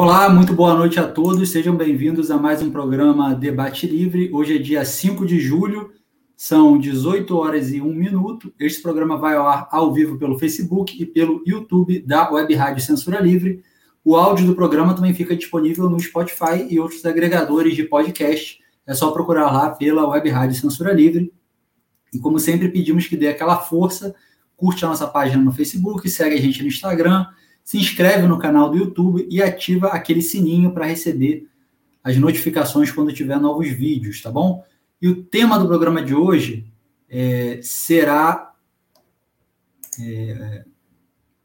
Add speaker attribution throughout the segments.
Speaker 1: Olá, muito boa noite a todos. Sejam bem-vindos a mais um programa Debate Livre. Hoje é dia 5 de julho, são 18 horas e 1 minuto. Este programa vai ao ar ao vivo pelo Facebook e pelo YouTube da Web Rádio Censura Livre. O áudio do programa também fica disponível no Spotify e outros agregadores de podcast. É só procurar lá pela Web Rádio Censura Livre. E como sempre, pedimos que dê aquela força, curte a nossa página no Facebook, segue a gente no Instagram se inscreve no canal do YouTube e ativa aquele sininho para receber as notificações quando tiver novos vídeos, tá bom? E o tema do programa de hoje é, será. É,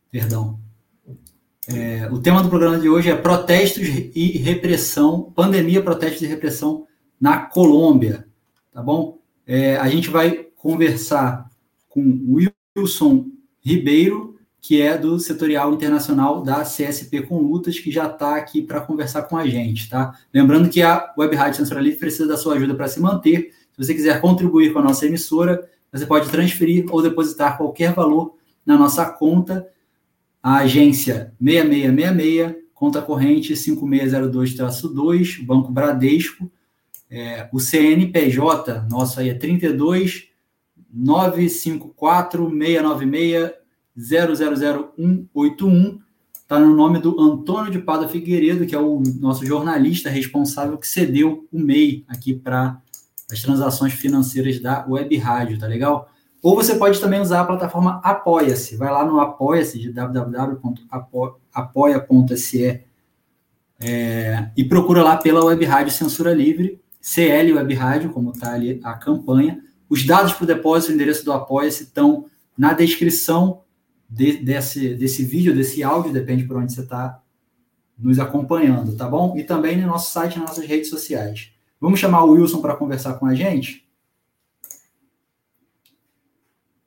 Speaker 1: perdão. É, o tema do programa de hoje é protestos e repressão, pandemia, protestos e repressão na Colômbia, tá bom? É, a gente vai conversar com Wilson Ribeiro, que é do setorial internacional da CSP com Lutas, que já está aqui para conversar com a gente, tá? Lembrando que a Web Rádio Censura Livre precisa da sua ajuda para se manter. Se você quiser contribuir com a nossa emissora, você pode transferir ou depositar qualquer valor na nossa conta, a agência 6666, conta corrente 5602-2, Banco Bradesco, é, o CNPJ, nosso aí é 32 954 696 000181. Está no nome do Antônio de Pada Figueiredo, que é o nosso jornalista responsável que cedeu o MEI aqui para as transações financeiras da Web Rádio, tá legal? Ou você pode também usar a plataforma Apoia-se. Vai lá no Apoia-se de www.apoia.se é, e procura lá pela Web Rádio Censura Livre, CL Web Rádio, como está ali a campanha. Os dados para o depósito e o endereço do Apoia-se estão na descrição de, desse, desse vídeo, desse áudio, depende por onde você está nos acompanhando, tá bom? E também no nosso site, nas nossas redes sociais. Vamos chamar o Wilson para conversar com a gente?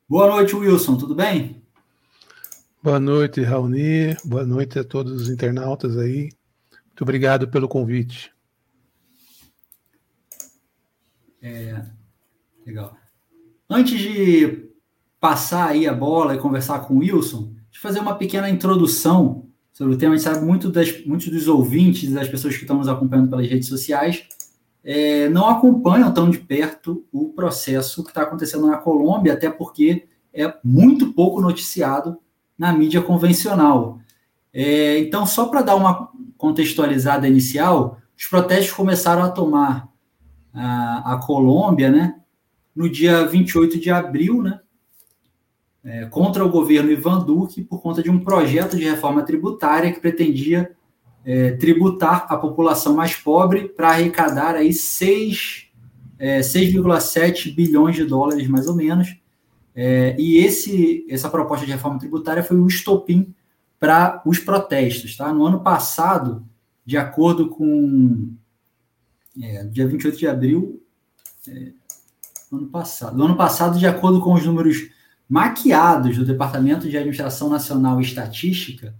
Speaker 1: Boa noite, Wilson, tudo bem?
Speaker 2: Boa noite, Raoni. Boa noite a todos os internautas aí. Muito obrigado pelo convite.
Speaker 1: É, legal. Antes de passar aí a bola e conversar com o Wilson, de fazer uma pequena introdução sobre o tema. A gente sabe muito das, muitos dos ouvintes, das pessoas que estão nos acompanhando pelas redes sociais, é, não acompanham tão de perto o processo que está acontecendo na Colômbia, até porque é muito pouco noticiado na mídia convencional. É, então, só para dar uma contextualizada inicial, os protestos começaram a tomar a, a Colômbia, né, no dia 28 de abril, né, é, contra o governo Ivan Duque por conta de um projeto de reforma tributária que pretendia é, tributar a população mais pobre para arrecadar aí 6,7 é, bilhões de dólares, mais ou menos. É, e esse, essa proposta de reforma tributária foi um estopim para os protestos. Tá? No ano passado, de acordo com. É, dia 28 de abril. É, ano passado. No ano passado, de acordo com os números maquiados do Departamento de Administração Nacional e Estatística,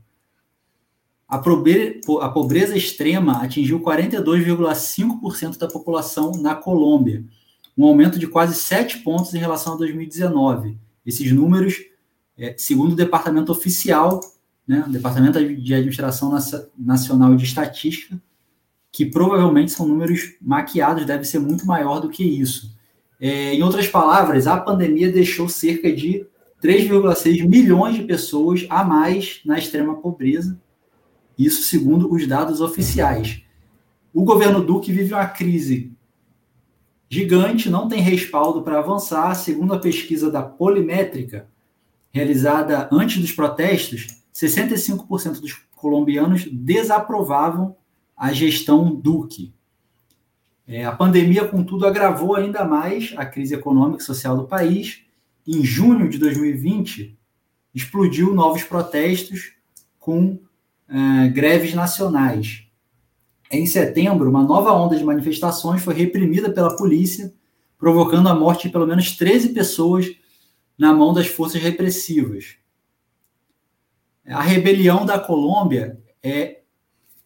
Speaker 1: a, pobreza extrema atingiu 42,5% da população na Colômbia, um aumento de quase 7 pontos em relação a 2019. Esses números, é, segundo o Departamento Oficial, né, Departamento de Administração Nacional de Estatística, que provavelmente são números maquiados, deve ser muito maior do que isso. É, em outras palavras, a pandemia deixou cerca de 3,6 milhões de pessoas a mais na extrema pobreza, isso segundo os dados oficiais. O governo Duque vive uma crise gigante, não tem respaldo para avançar. Segundo a pesquisa da Polimétrica, realizada antes dos protestos, 65% dos colombianos desaprovavam a gestão Duque. É, a pandemia, contudo, agravou ainda mais a crise econômica e social do país. Em junho de 2020, explodiu novos protestos com é, greves nacionais. em setembro, uma nova onda de manifestações foi reprimida pela polícia, provocando a morte de pelo menos 13 pessoas na mão das forças repressivas. A rebelião da Colômbia é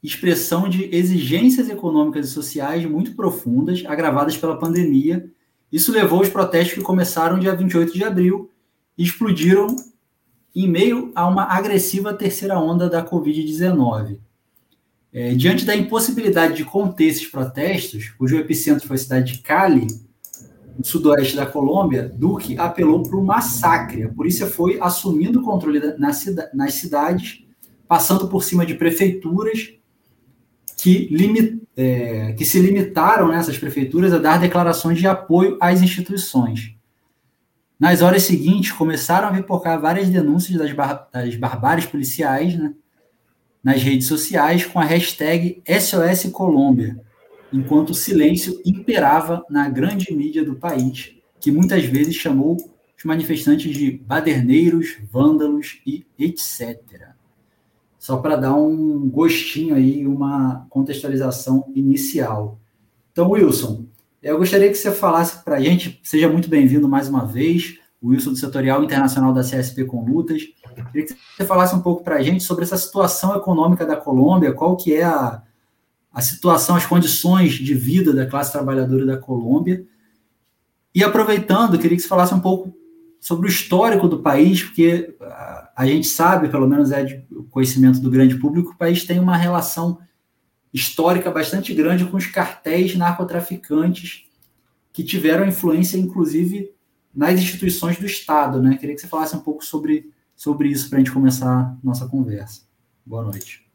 Speaker 1: expressão de exigências econômicas e sociais muito profundas, agravadas pela pandemia. Isso levou aos protestos que começaram dia 28 de abril e explodiram em meio a uma agressiva terceira onda da Covid-19. É, diante da impossibilidade de conter esses protestos, cujo epicentro foi a cidade de Cali, no sudoeste da Colômbia, Duque apelou para o massacre. A polícia foi assumindo o controle nas cidades, passando por cima de prefeituras que, limit, é, que se limitaram nessas prefeituras a dar declarações de apoio às instituições. Nas horas seguintes, começaram a pipocar várias denúncias das, bar das barbáries policiais né, nas redes sociais com a hashtag SOS Colômbia, enquanto o silêncio imperava na grande mídia do país, que muitas vezes chamou os manifestantes de baderneiros, vândalos e etc. Só para dar um gostinho aí, uma contextualização inicial. Então, Wilson, eu gostaria que você falasse para a gente, seja muito bem-vindo mais uma vez, Wilson do Setorial Internacional da CSP com Lutas. Queria que você falasse um pouco para a gente sobre essa situação econômica da Colômbia, qual que é a, a situação, as condições de vida da classe trabalhadora da Colômbia. E aproveitando, queria que você falasse um pouco sobre o histórico do país, porque a gente sabe, pelo menos é de conhecimento do grande público, o país tem uma relação histórica bastante grande com os cartéis narcotraficantes que tiveram influência, inclusive, nas instituições do Estado. Né? Queria que você falasse um pouco sobre, sobre isso para a gente começar nossa conversa. Boa noite.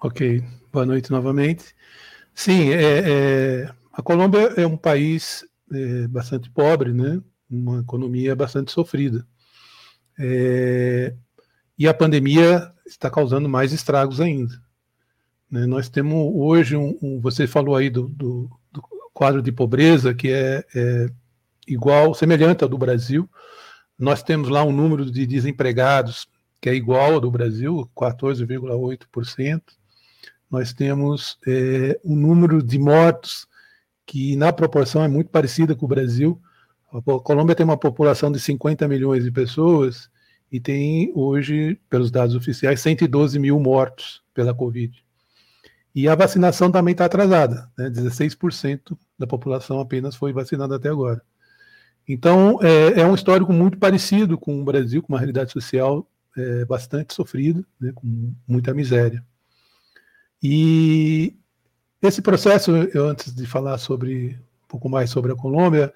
Speaker 2: Ok, boa noite novamente. Sim, é, é, a Colômbia é um país é, bastante pobre, né? uma economia bastante sofrida. É, e a pandemia está causando mais estragos ainda. Né? Nós temos hoje um, um, você falou aí do, do, do, quadro de pobreza que é, é igual, semelhante ao do Brasil. Nós temos lá um número de desempregados que é igual ao do Brasil, 14,8% nós temos é, um número de mortos que, na proporção, é muito parecida com o Brasil. A Colômbia tem uma população de 50 milhões de pessoas e tem hoje, pelos dados oficiais, 112 mil mortos pela Covid. E a vacinação também está atrasada, né? 16% da população apenas foi vacinada até agora. Então, é, é, um histórico muito parecido com o Brasil, com uma realidade social é, bastante sofrida, né? com muita miséria. E esse processo, eu, antes de falar sobre um pouco mais sobre a Colômbia,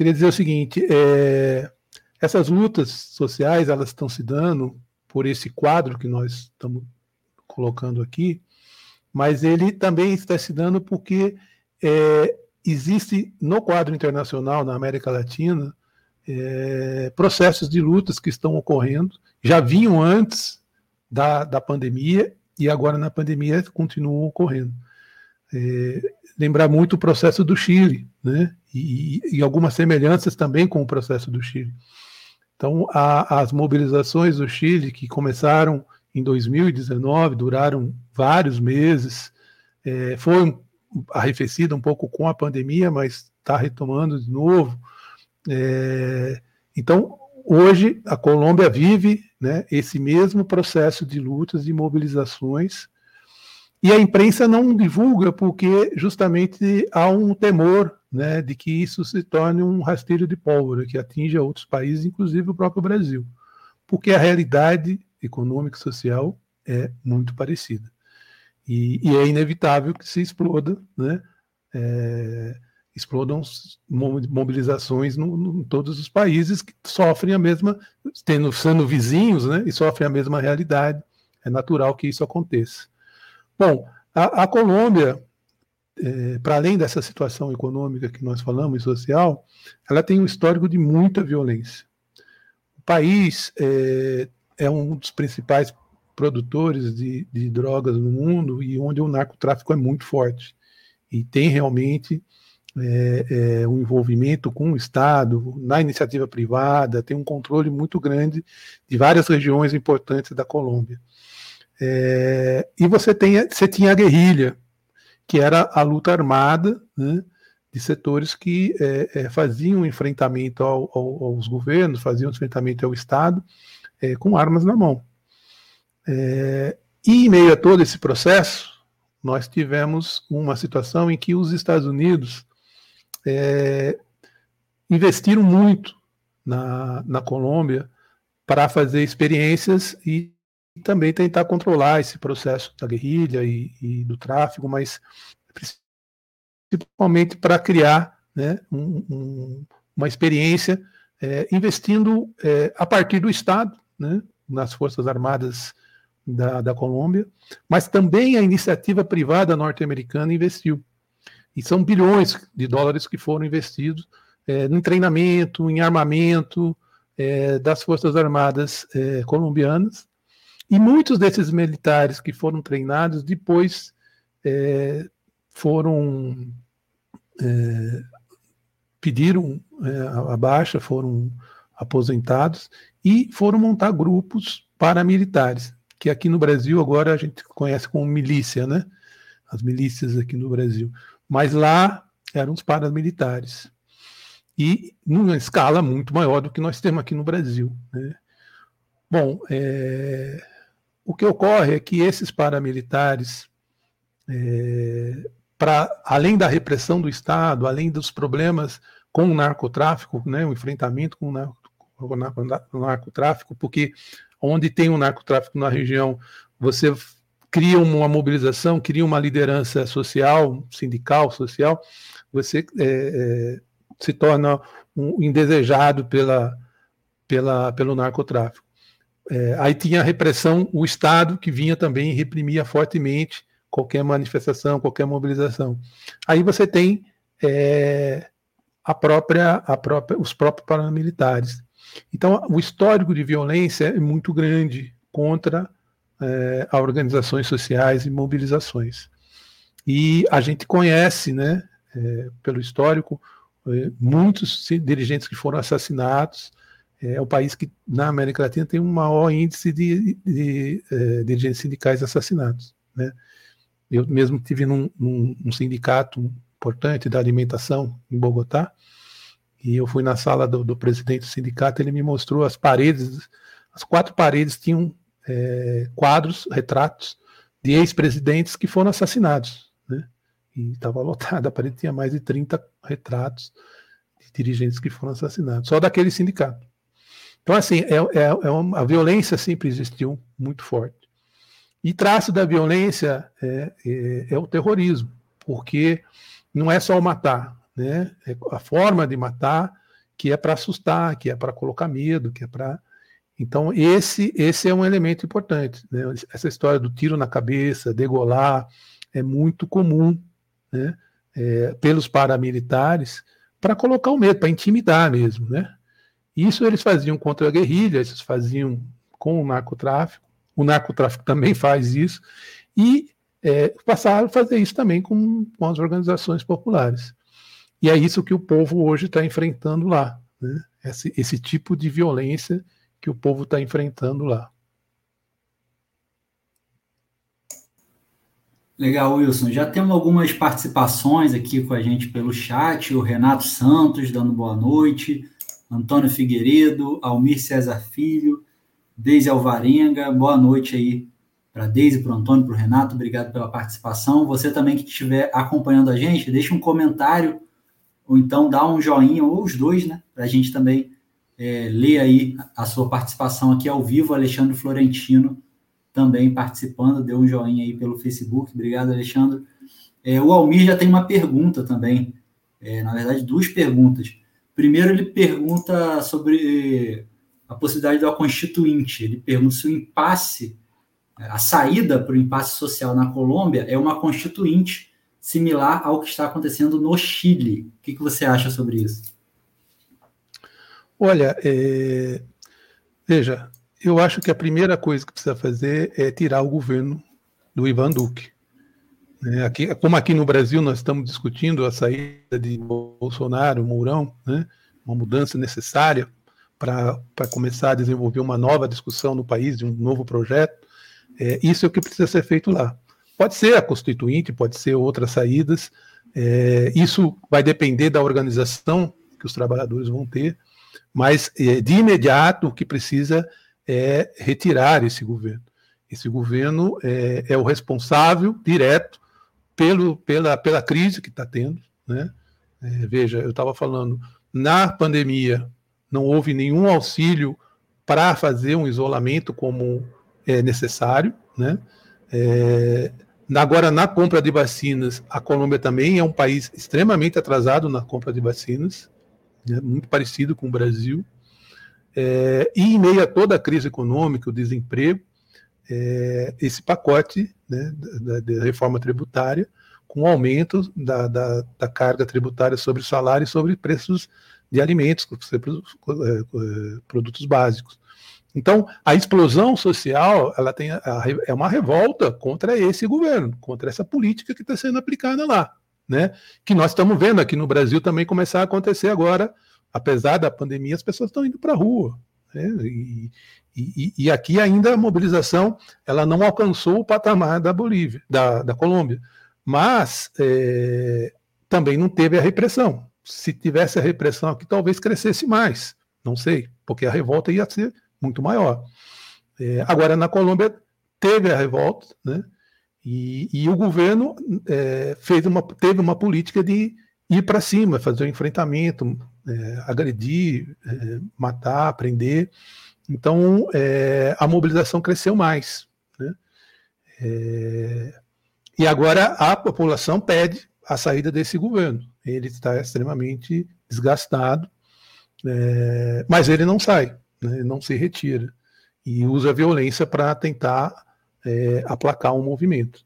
Speaker 2: queria dizer o seguinte: é, essas lutas sociais elas estão se dando por esse quadro que nós estamos colocando aqui, mas ele também está se dando porque é, existe no quadro internacional, na América Latina, é, processos de lutas que estão ocorrendo, já vinham antes da, da pandemia e agora na pandemia continuam ocorrendo. É, lembrar muito o processo do Chile, né? E, e, algumas semelhanças também com o processo do Chile. Então, a, as mobilizações do Chile, que começaram em 2019, duraram vários meses, é, foi arrefecida um pouco com a pandemia, mas está retomando de novo. É, então, hoje, a Colômbia vive né, esse mesmo processo de lutas e mobilizações. E a imprensa não divulga porque justamente há um temor né, de que isso se torne um rastilho de pólvora que atinja outros países, inclusive o próprio Brasil, porque a realidade econômica e social é muito parecida. E, e é inevitável que se exploda né, é, explodam mobilizações em todos os países que sofrem a mesma, tendo, sendo vizinhos, né, e sofrem a mesma realidade. É natural que isso aconteça. Bom, a, a Colômbia, é, para além dessa situação econômica que nós falamos social, ela tem um histórico de muita violência. O país é, é um dos principais produtores de, de drogas no mundo e onde o narcotráfico é muito forte. E tem realmente é, é, o envolvimento com o Estado, na iniciativa privada, tem um controle muito grande de várias regiões importantes da Colômbia. É, e você, tem, você tinha a guerrilha, que era a luta armada né, de setores que é, é, faziam enfrentamento ao, ao, aos governos, faziam enfrentamento ao Estado é, com armas na mão. É, e em meio a todo esse processo, nós tivemos uma situação em que os Estados Unidos é, investiram muito na, na Colômbia para fazer experiências e também tentar controlar esse processo da guerrilha e, e do tráfico, mas principalmente para criar né, um, um, uma experiência é, investindo é, a partir do Estado, né, nas Forças Armadas da, da Colômbia, mas também a iniciativa privada norte-americana investiu. E são bilhões de dólares que foram investidos é, em treinamento, em armamento é, das Forças Armadas é, colombianas. E muitos desses militares que foram treinados depois é, foram é, pediram é, a baixa, foram aposentados e foram montar grupos paramilitares que aqui no Brasil agora a gente conhece como milícia, né? As milícias aqui no Brasil. Mas lá eram os paramilitares. E numa escala muito maior do que nós temos aqui no Brasil. Né? Bom, é... o que ocorre é que esses paramilitares, é... além da repressão do Estado, além dos problemas com o narcotráfico, né, o enfrentamento com o, narco, o narcotráfico, porque onde tem um narcotráfico na região, você cria uma mobilização, cria uma liderança social, sindical, social, você é, é, se torna um indesejado pela, pela, pelo narcotráfico. É, aí tinha a repressão, o Estado que vinha também e reprimia fortemente qualquer manifestação, qualquer mobilização. Aí você tem é, a própria, a própria, os próprios paramilitares. Então, o histórico de violência é muito grande contra é, organizações sociais e mobilizações. E a gente conhece, né, é, pelo histórico, é, muitos dirigentes que foram assassinados. É, é o país que, na América Latina, tem um maior índice de, de, de é, dirigentes sindicais assassinados. Né? Eu mesmo tive num, num, num sindicato importante da alimentação em Bogotá, e eu fui na sala do, do presidente do sindicato, ele me mostrou as paredes, as quatro paredes tinham é, quadros, retratos de ex-presidentes que foram assassinados. Né? E estava lotada, a parede tinha mais de 30 retratos de dirigentes que foram assassinados, só daquele sindicato. Então, assim, é, é, é uma, a violência sempre existiu muito forte. E traço da violência é, é, é o terrorismo, porque não é só o matar, né? É a forma de matar que é para assustar, que é para colocar medo, que é para então esse esse é um elemento importante. Né? Essa história do tiro na cabeça, degolar, é muito comum, né? É, pelos paramilitares para colocar o medo, para intimidar mesmo, né? Isso eles faziam contra a guerrilha, eles faziam com o narcotráfico. O narcotráfico também faz isso e é, passaram a fazer isso também com, com as organizações populares. E é isso que o povo hoje está enfrentando lá, né? esse, esse tipo de violência que o povo está enfrentando lá.
Speaker 1: Legal, Wilson. Já temos algumas participações aqui com a gente pelo chat. O Renato Santos dando boa noite, Antônio Figueiredo, Almir César Filho, Deise Alvarenga. Boa noite aí para Deise, para o Antônio, para o Renato. Obrigado pela participação. Você também que estiver acompanhando a gente, deixe um comentário ou então dá um joinha, ou os dois, né? Para a gente também é, ler aí a sua participação aqui ao vivo. Alexandre Florentino também participando, deu um joinha aí pelo Facebook. Obrigado, Alexandre. É, o Almir já tem uma pergunta também, é, na verdade, duas perguntas. Primeiro, ele pergunta sobre a possibilidade do constituinte. Ele pergunta se o impasse, a saída para o impasse social na Colômbia é uma constituinte similar ao que está acontecendo no Chile. O que, que você acha sobre isso?
Speaker 2: Olha, é... veja, eu acho que a primeira coisa que precisa fazer é tirar o governo do Ivan Duque. É, aqui, como aqui no Brasil nós estamos discutindo a saída de Bolsonaro, Mourão, né, uma mudança necessária para começar a desenvolver uma nova discussão no país, de um novo projeto, é, isso é o que precisa ser feito lá. pode ser a constituinte, pode ser outras saídas. É, isso vai depender da organização que os trabalhadores vão ter, mas é, de imediato o que precisa é retirar esse governo. Esse governo é, é o responsável direto pelo, pela, pela crise que está tendo. Né? É, veja, eu estava falando, na pandemia não houve nenhum auxílio para fazer um isolamento como é necessário. Né? É, agora, na compra de vacinas, a Colômbia também é um país extremamente atrasado na compra de vacinas, né? muito parecido com o Brasil. É, e em meio a toda a crise econômica, o desemprego, é, esse pacote né, da, da, reforma tributária, com aumento da, da, da, carga tributária sobre salário e sobre preços de alimentos, é, produtos básicos. Então, a explosão social ela tem a, é uma revolta contra esse governo, contra essa política que está sendo aplicada lá, né? Que nós estamos vendo aqui no Brasil também começar a acontecer agora, apesar da pandemia, as pessoas estão indo para a rua. Né? E, e, e, aqui ainda a mobilização ela não alcançou o patamar da Bolívia, da, da Colômbia, mas é, também não teve a repressão. Se tivesse a repressão aqui, talvez crescesse mais. Não sei, porque a revolta ia ser muito maior. É, agora, na Colômbia, teve a revolta, né? E, e o governo é, fez uma, teve uma política de ir para cima, fazer o um enfrentamento, é, agredir, é, matar, prender. Então, é, a mobilização cresceu mais. Né? É, e agora a população pede a saída desse governo. Ele está extremamente desgastado, mas ele não sai né, não se retira e usa a violência para tentar é, aplacar um movimento.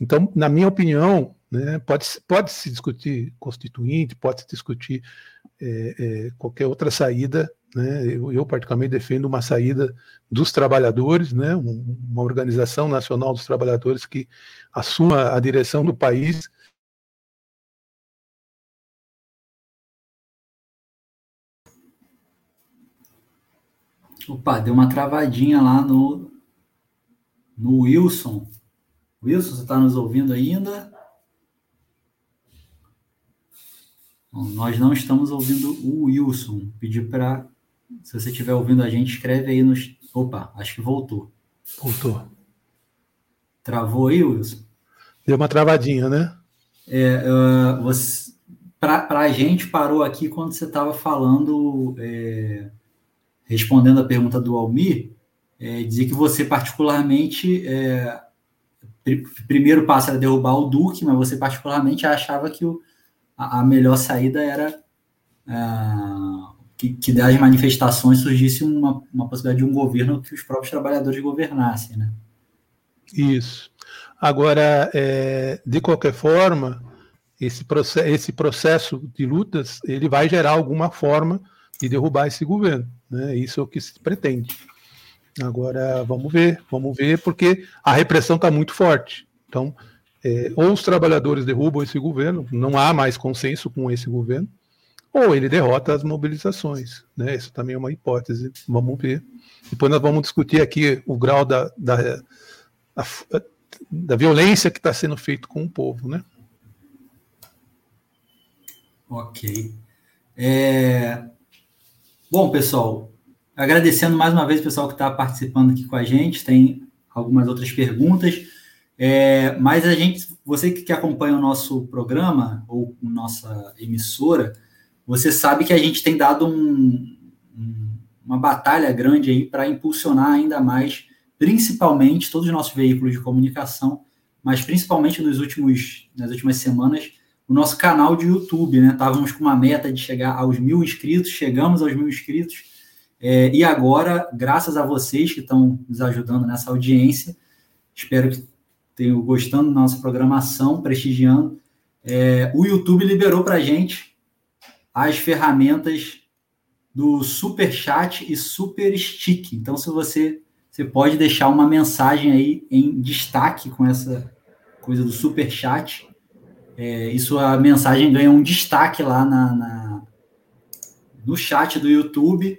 Speaker 2: Então, na minha opinião, né, pode, pode se discutir constituinte, pode se discutir é, é, qualquer outra saída. Né, eu, eu, particularmente, defendo uma saída dos trabalhadores, né, uma organização nacional dos trabalhadores que assuma a direção do país
Speaker 1: Opa, deu uma travadinha lá no, no Wilson. Wilson, você está nos ouvindo ainda? Bom, nós não estamos ouvindo o Wilson. Pedir para. Se você estiver ouvindo a gente, escreve aí nos. Opa, acho que voltou.
Speaker 2: Voltou.
Speaker 1: Travou aí, Wilson?
Speaker 2: Deu uma travadinha, né?
Speaker 1: É, uh, você, para a gente, parou aqui quando você estava falando. É, respondendo a pergunta do Almir, é, dizer que você particularmente é, primeiro passo era derrubar o Duque, mas você particularmente achava que o, a, melhor saída era é, que, que das manifestações surgisse uma, uma possibilidade de um governo que os próprios trabalhadores governassem, né?
Speaker 2: Isso. Agora, é, de qualquer forma, esse processo, esse processo de lutas ele vai gerar alguma forma de derrubar esse governo. Né? Isso é o que se pretende. Agora, vamos ver, vamos ver, porque a repressão está muito forte. Então, é, ou os trabalhadores derrubam esse governo, não há mais consenso com esse governo, ou ele derrota as mobilizações. Né? Isso também é uma hipótese. Vamos ver. Depois nós vamos discutir aqui o grau da, da, da, violência que está sendo feito com o povo. Né?
Speaker 1: Ok. É, Bom, pessoal, agradecendo mais uma vez o pessoal que está participando aqui com a gente, tem algumas outras perguntas. É, mas a gente, você que acompanha o nosso programa ou nossa emissora, você sabe que a gente tem dado um, um, uma batalha grande aí para impulsionar ainda mais, principalmente todos os nossos veículos de comunicação, mas principalmente nos últimos, nas últimas semanas, o nosso canal de YouTube, né? Estávamos com uma meta de chegar aos mil inscritos, chegamos aos mil inscritos. É, e agora, graças a vocês que estão nos ajudando nessa audiência, espero que tenham gostando da nossa programação, prestigiando. É, o YouTube liberou para gente as ferramentas do Super Chat e Super Stick. Então, se você você pode deixar uma mensagem aí em destaque com essa coisa do Super Chat é, isso a mensagem ganha um destaque lá na, na no chat do YouTube,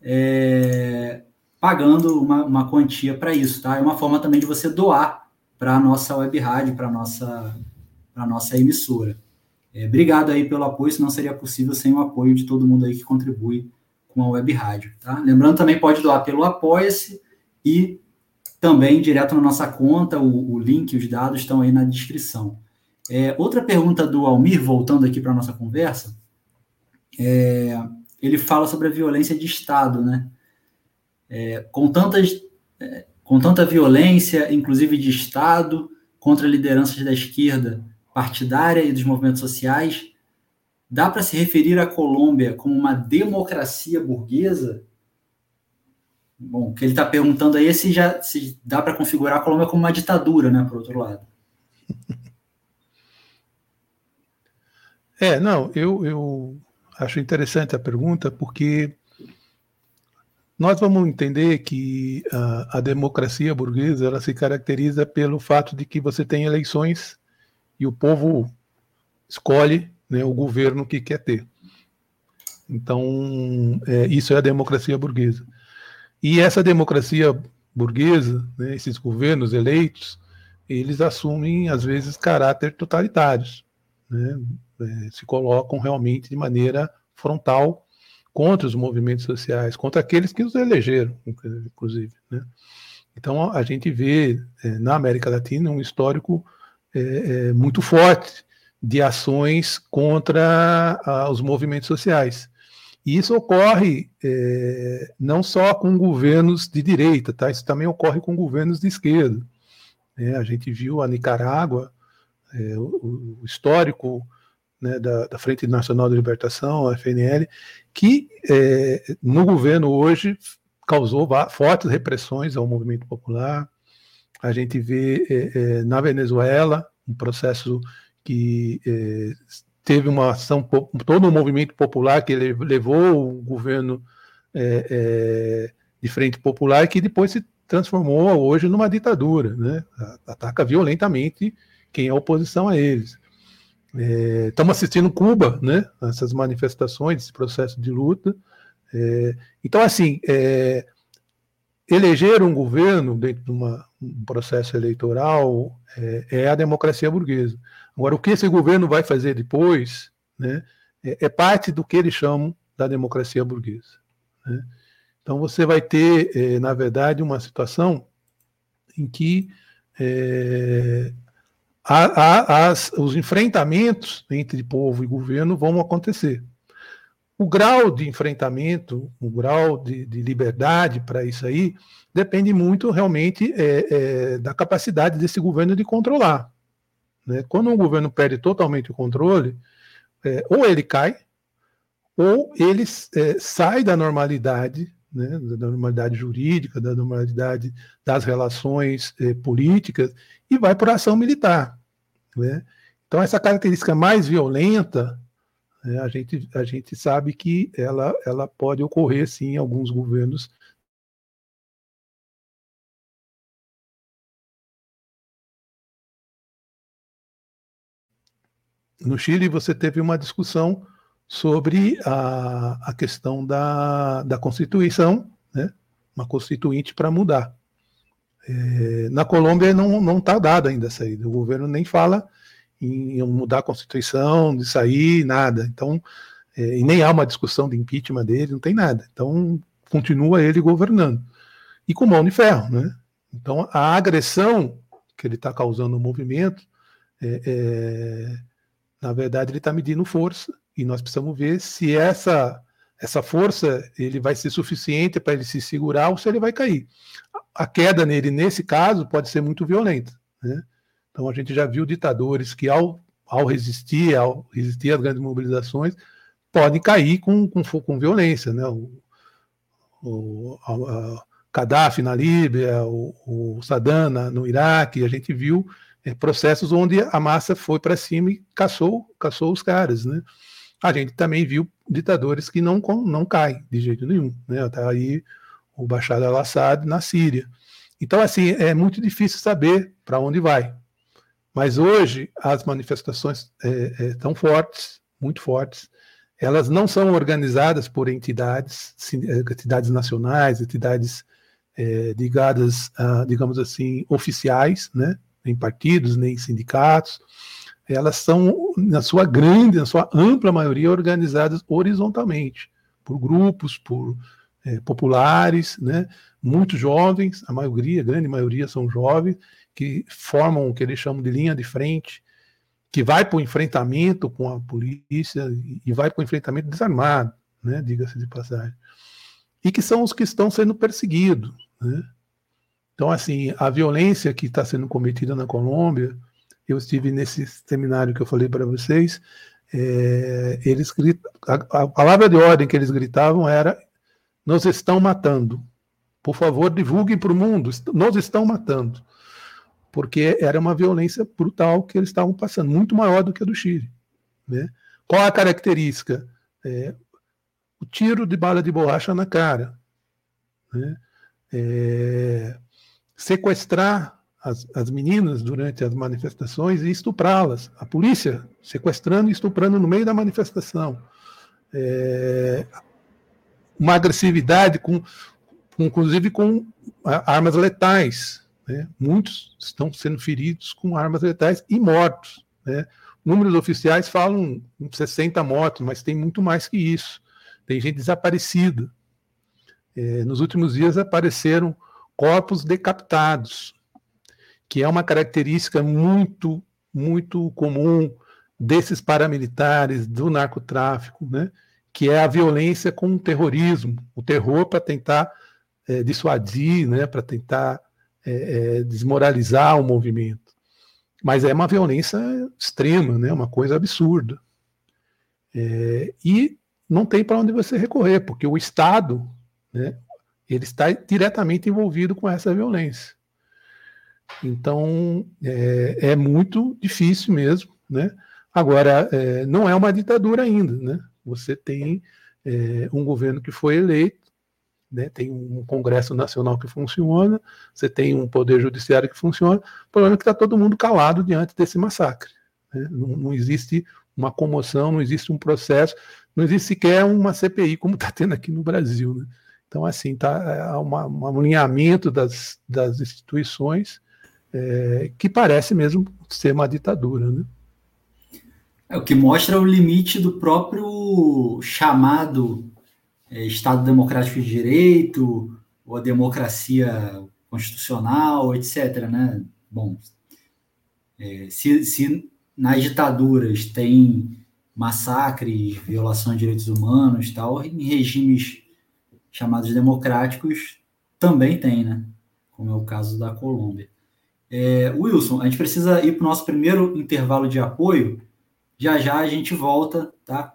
Speaker 1: é, pagando uma, uma quantia para isso, tá? É uma forma também de você doar para a nossa web rádio, para a nossa, nossa emissora. É, obrigado aí pelo apoio, senão seria possível sem o apoio de todo mundo aí que contribui com a web rádio. Tá? Lembrando, também pode doar pelo Apoia-se e também direto na nossa conta, o, o link, os dados estão aí na descrição. É, outra pergunta do Almir, voltando aqui para a nossa conversa, é, ele fala sobre a violência de Estado, né? É, com, tantas, é, com tanta violência, inclusive de Estado, contra lideranças da esquerda partidária e dos movimentos sociais, dá para se referir à Colômbia como uma democracia burguesa? Bom, o que ele está perguntando aí é se, já, se dá para configurar a Colômbia como uma ditadura, né, por outro lado.
Speaker 2: É, não, eu, eu acho interessante a pergunta, porque nós vamos entender que a, a, democracia burguesa ela se caracteriza pelo fato de que você tem eleições e o povo escolhe né, o governo que quer ter. Então, é, isso é a democracia burguesa. E essa democracia burguesa, né, esses governos eleitos, eles assumem, às vezes, caráter totalitários. Né, é, se colocam realmente de maneira frontal contra os movimentos sociais, contra aqueles que os elegeram, inclusive. Né? Então, a gente vê é, na América Latina um histórico é, é, muito forte de ações contra a, os movimentos sociais. E isso ocorre é, não só com governos de direita, tá? isso também ocorre com governos de esquerda. É, a gente viu a Nicarágua, é, o, o, histórico né, da, da, Frente Nacional de Libertação, a FNL, que é, no governo hoje causou fortes repressões ao movimento popular. A gente vê é, é, na Venezuela um processo que é, teve uma ação, todo um movimento popular que levou o governo é, de frente popular que depois se transformou hoje numa ditadura, né? ataca violentamente quem é oposição a eles. É, estamos assistindo Cuba, né? Essas manifestações, esse processo de luta. É, então, assim, é, eleger um governo dentro de uma, um processo eleitoral é, é, a democracia burguesa. Agora, o que esse governo vai fazer depois né, é, é parte do que eles chamam da democracia burguesa. Né? Então, você vai ter, é, na verdade, uma situação em que é, a, a, as, os enfrentamentos entre povo e governo vão acontecer. O grau de enfrentamento, o grau de, de liberdade para isso aí, depende muito realmente é, é, da capacidade desse governo de controlar. Né? Quando um governo perde totalmente o controle, é, ou ele cai, ou ele é, sai da normalidade, né, da normalidade jurídica, da normalidade das relações é, políticas, e vai a ação militar. Né? Então, essa característica mais violenta é, a, gente, a gente sabe que ela, ela pode ocorrer, sim, em alguns governos. No Chile, você teve uma discussão sobre a, a questão da, da Constituição, né? uma constituinte para mudar. É, na Colômbia não está dada ainda essa aí. O governo nem fala em mudar a Constituição, de sair, nada. Então, é, e nem há uma discussão de impeachment dele, não tem nada. Então, continua ele governando. E com mão de ferro, né? Então, a agressão que ele está causando no movimento, é, é, na verdade, ele está medindo força, e nós precisamos ver se essa essa força ele vai ser suficiente para ele se segurar ou se ele vai cair. A queda nele, nesse caso, pode ser muito violenta. Né? Então a gente já viu ditadores que ao, ao resistir, ao resistir às grandes mobilizações, podem cair com, com, com violência, né? O, o a, a Gaddafi na Líbia, o, o Saddam na, no Iraque, a gente viu é, processos onde a massa foi para cima e caçou, caçou os caras, né? A gente também viu ditadores que não, não caem de jeito nenhum, né? Tá aí o Bashar al-Assad na Síria. Então, assim, é muito difícil saber para onde vai. Mas hoje as manifestações é, é, tão fortes, muito fortes, elas não são organizadas por entidades, é, entidades nacionais, entidades é, ligadas, a, digamos assim, oficiais, né? nem partidos, nem sindicatos. Elas são, na sua grande, na sua ampla maioria, organizadas horizontalmente, por grupos, por é, populares, né? muito jovens, a maioria, a grande maioria são jovens, que formam o que eles chamam de linha de frente, que vai para o enfrentamento com a polícia e vai para o enfrentamento desarmado, né, diga-se de passagem, e que são os que estão sendo perseguidos. Né? Então, assim, a violência que está sendo cometida na Colômbia, eu estive nesse seminário que eu falei para vocês, é, eles gritam, a, a palavra de ordem que eles gritavam era: nos estão matando. Por favor, divulguem para o mundo, nos estão matando porque era uma violência brutal que eles estavam passando, muito maior do que a do Chile. Né? Qual a característica? É, o tiro de bala de borracha na cara. Né? É, sequestrar as, as, meninas durante as manifestações e estuprá-las. A polícia sequestrando e estuprando no meio da manifestação. É, uma agressividade, com, inclusive com armas letais. Né? Muitos estão sendo feridos com armas letais e mortos. Né? Números oficiais falam em 60 mortos, mas tem muito mais que isso. Tem gente desaparecida. É, nos últimos dias apareceram corpos decapitados, que é uma característica muito, muito comum desses paramilitares, do narcotráfico, né? que é a violência com o terrorismo, o terror para tentar é, dissuadir, né? para tentar é, é, desmoralizar o movimento. Mas é uma violência extrema, né? uma coisa absurda. E não tem para onde você recorrer, porque o Estado né, ele está diretamente envolvido com essa violência. Então é, é muito difícil mesmo. Né? Agora, é, não é uma ditadura ainda. Né? Você tem é, um governo que foi eleito né? tem um Congresso Nacional que funciona, você tem um Poder Judiciário que funciona, o problema é que está todo mundo calado diante desse massacre. Né? Não, não, existe uma comoção, não existe um processo, não existe sequer uma CPI como está tendo aqui no Brasil. Né? Então, assim, tá é, uma, um alinhamento das, das instituições é, que parece mesmo ser uma ditadura. Né?
Speaker 1: É o que mostra o limite do próprio chamado é, Estado Democrático de Direito, ou a democracia constitucional, etc. Né? Bom, é, se, se nas ditaduras tem massacres, violação de direitos humanos, tal, em regimes chamados democráticos também tem, né? Como é o caso da Colômbia. É, Wilson, a gente precisa ir para o nosso primeiro intervalo de apoio. Já já a gente volta, tá?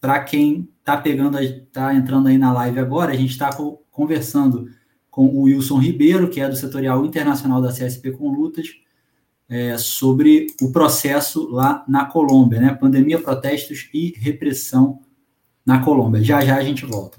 Speaker 1: Para quem está pegando, está entrando aí na live agora, a gente está conversando com o Wilson Ribeiro, que é do setorial internacional da CSP com Lutas, é, sobre o processo lá na Colômbia, né? Pandemia, protestos e repressão na Colômbia. Já já a gente volta.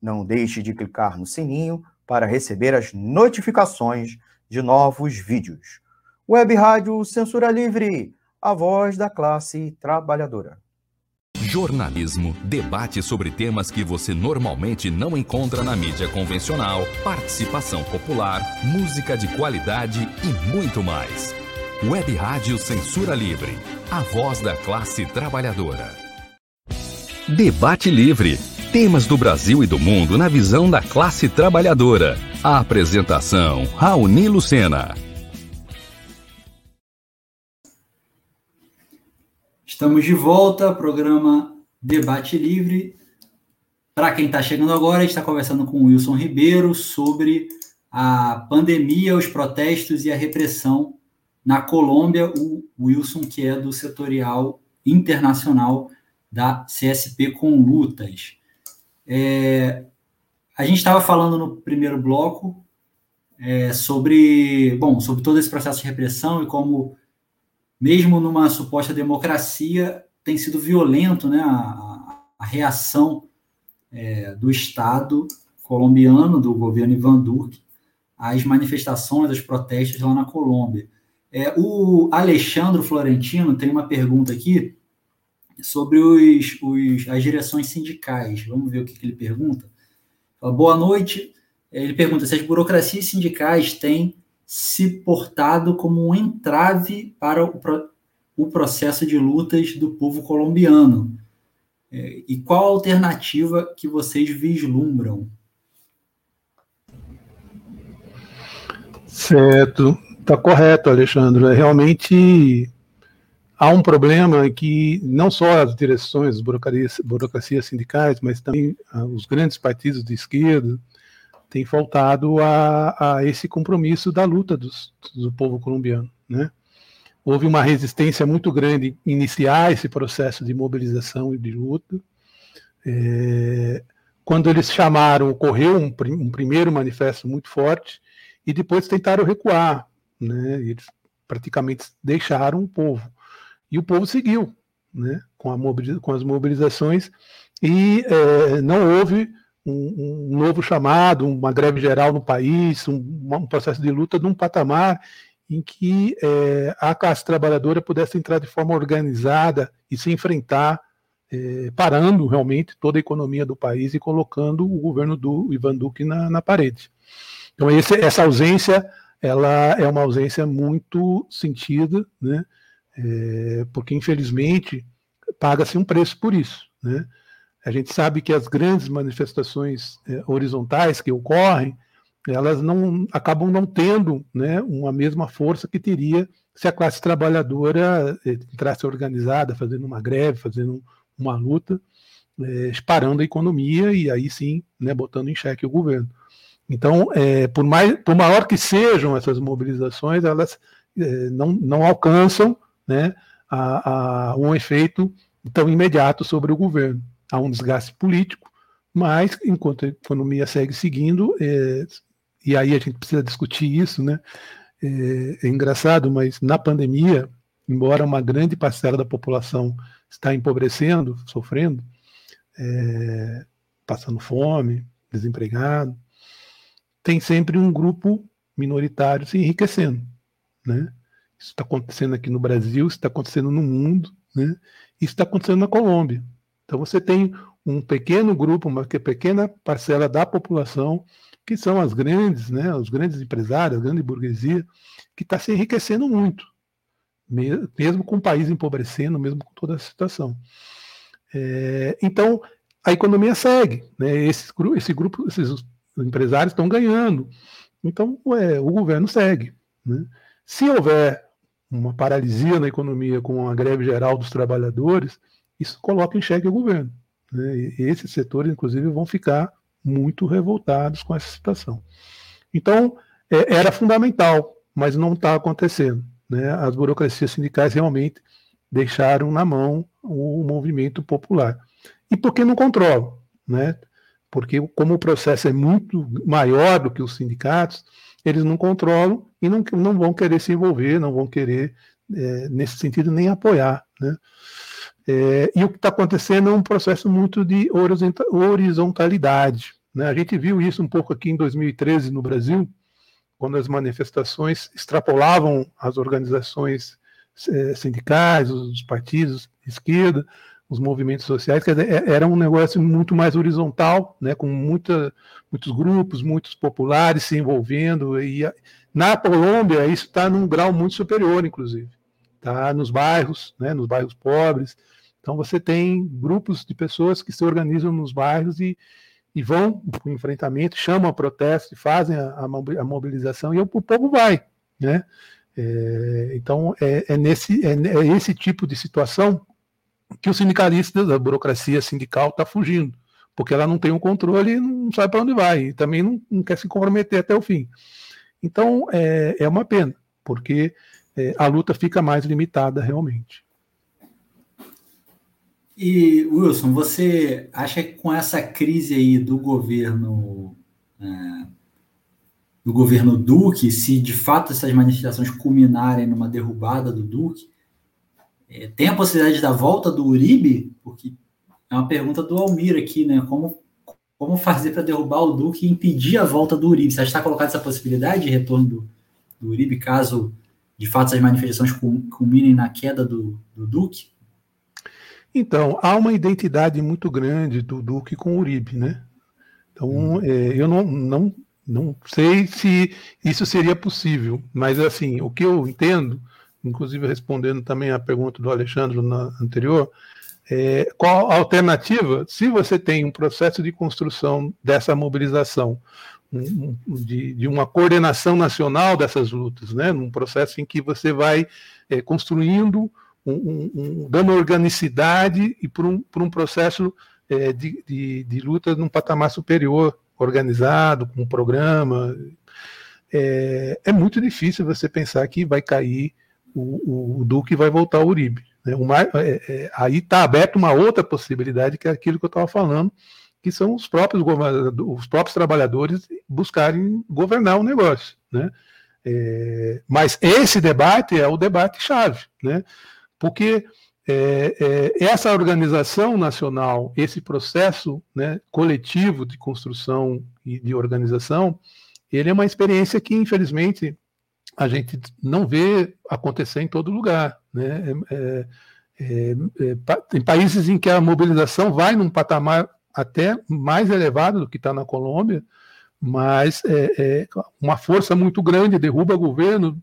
Speaker 3: Não deixe de clicar no sininho para receber as notificações de novos vídeos. Web Rádio Censura Livre, a voz da classe trabalhadora.
Speaker 4: Jornalismo, debate sobre temas que você normalmente não encontra na mídia convencional, participação popular, música de qualidade e muito mais. Web Rádio Censura Livre, a voz da classe trabalhadora. Debate Livre. Temas do Brasil e do mundo na visão da classe trabalhadora. A apresentação: Raoni Lucena.
Speaker 1: Estamos de volta, programa Debate Livre. Para quem está chegando agora, a gente está conversando com o Wilson Ribeiro sobre a pandemia, os protestos e a repressão na Colômbia. O Wilson, que é do setorial internacional da CSP com lutas. É, a gente estava falando no primeiro bloco é, sobre, bom, sobre todo esse processo de repressão e como mesmo numa suposta democracia, tem sido violento né, a, a reação é, do Estado colombiano, do governo Ivan Duque, às manifestações, aos protestos lá na Colômbia. É, o Alexandre Florentino tem uma pergunta aqui sobre os, os, as direções sindicais. Vamos ver o que, que ele pergunta. Boa noite. Ele pergunta se as burocracias sindicais têm se portado como um entrave para o, o processo de lutas do povo colombiano? É, e qual a alternativa que vocês vislumbram?
Speaker 2: Certo, está correto, Alexandre. É, realmente há um problema que não só as direções, burocracias, burocracias sindicais, mas também ah, os grandes partidos de esquerda, tem faltado a, a esse compromisso da luta dos, do povo colombiano. Né? Houve uma resistência muito grande em iniciar esse processo de mobilização e de luta. É, quando eles chamaram, ocorreu um, um, primeiro manifesto muito forte e depois tentaram recuar. Né? Eles praticamente deixaram o povo. E o povo seguiu né? com, a com as mobilizações e é, não houve um, um, novo chamado, uma greve geral no país, um, um processo de luta num patamar em que é, a classe trabalhadora pudesse entrar de forma organizada e se enfrentar, é, parando realmente toda a economia do país e colocando o governo do Ivan Duque na, na parede. Então esse, essa ausência ela é uma ausência muito sentida, né? É, porque infelizmente paga-se um preço por isso, né? A gente sabe que as grandes manifestações é, horizontais que ocorrem, elas não acabam não tendo né, uma mesma força que teria se a classe trabalhadora é, entrasse organizada, fazendo uma greve, fazendo uma luta, é, parando a economia e aí sim né, botando em xeque o governo. Então, é, por, mais, por maior que sejam essas mobilizações, elas é, não, não alcançam né, a, a um efeito tão imediato sobre o governo há um desgaste político, mas enquanto a economia segue seguindo, é, e aí a gente precisa discutir isso, né? É, é, engraçado, mas na pandemia, embora uma grande parcela da população está empobrecendo, sofrendo, é, passando fome, desempregado, tem sempre um grupo minoritário se enriquecendo, né? Isso está acontecendo aqui no Brasil, isso está acontecendo no mundo, né? Isso está acontecendo na Colômbia. Então você tem um pequeno grupo, uma pequena parcela da população, que são as grandes, né, os grandes empresários, a grande burguesia, que está se enriquecendo muito, mesmo com o país empobrecendo, mesmo com toda a situação. É, então, a economia segue, né, esse, esse grupo, esses empresários estão ganhando, então ué, o governo segue. Né? Se houver uma paralisia na economia com a greve geral dos trabalhadores, isso coloca em xeque o governo. Né? E esses setores, inclusive, vão ficar muito revoltados com essa situação. Então, é, era fundamental, mas não está acontecendo. Né? As burocracias sindicais realmente deixaram na mão o movimento popular. E por que não controlam? Né? Porque, como o processo é muito maior do que os sindicatos, eles não controlam e não, não vão querer se envolver, não vão querer, é, nesse sentido, nem apoiar. Né? É, e o que está acontecendo é um processo muito de horizontalidade. Né? A gente viu isso um pouco aqui em 2013 no Brasil, quando as manifestações extrapolavam as organizações é, sindicais, os partidos de esquerda, os movimentos sociais, dizer, é, era um negócio muito mais horizontal, né, com muita, muitos grupos, muitos populares se envolvendo. E na Colômbia, isso está num grau muito superior, inclusive. Está nos bairros, né, nos bairros pobres. Então, você tem grupos de pessoas que se organizam nos bairros e, e vão para o enfrentamento, chamam a protesto, fazem a, a mobilização e o, o povo vai. Né? É, então, é, é nesse, é, é, esse tipo de situação que o sindicalista da burocracia sindical está fugindo, porque ela não tem o um controle e não sabe para onde vai, e também não, não, quer se comprometer até o fim. Então, é, é uma pena, porque é, a luta fica mais limitada realmente.
Speaker 1: E, Wilson, você acha que com essa crise aí do governo é, do governo Duque, se de fato essas manifestações culminarem numa derrubada do Duque, é, tem a possibilidade da volta do Uribe? Porque é uma pergunta do Almir aqui, né? Como, como fazer para derrubar o Duque e impedir a volta do Uribe? Você está colocado essa possibilidade de retorno do, do Uribe, caso de fato essas manifestações culminem na queda do, do Duque?
Speaker 2: Então, há uma identidade muito grande do Duque com o Uribe, né? Então, hum. é, eu não, não, não sei se isso seria possível, mas assim, o que eu entendo, inclusive respondendo também a pergunta do Alexandre na anterior, é, qual a alternativa se você tem um processo de construção dessa mobilização, um, de, de, uma coordenação nacional dessas lutas, né, num processo em que você vai é, construindo um, um, dando organicidade e por um, por um processo é, de, de, de, luta num patamar superior, organizado, com um programa. É, é, muito difícil você pensar que vai cair o, o Duque vai voltar ao Uribe. Né? Uma, é, é, aí está aberta uma outra possibilidade, que é aquilo que eu estava falando, que são os próprios, os próprios trabalhadores buscarem governar o negócio. Né? É, mas esse debate é o debate chave. Né? porque é, é, essa organização nacional, esse processo né, coletivo de construção e de organização, ele é uma experiência que, infelizmente, a gente não vê acontecer em todo lugar. Né? É, é, é tem países em que a mobilização vai num patamar até mais elevado do que está na Colômbia, mas é, é, uma força muito grande derruba governo,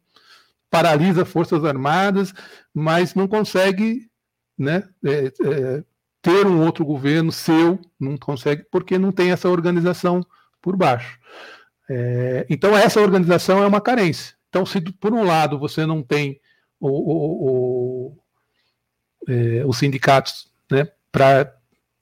Speaker 2: paralisa forças armadas, mas não consegue né, é, é, ter um outro governo seu, não consegue, porque não tem essa organização por baixo. É, então, essa organização é uma carência. Então, se por um lado você não tem o, o, o, é, os sindicatos né, para,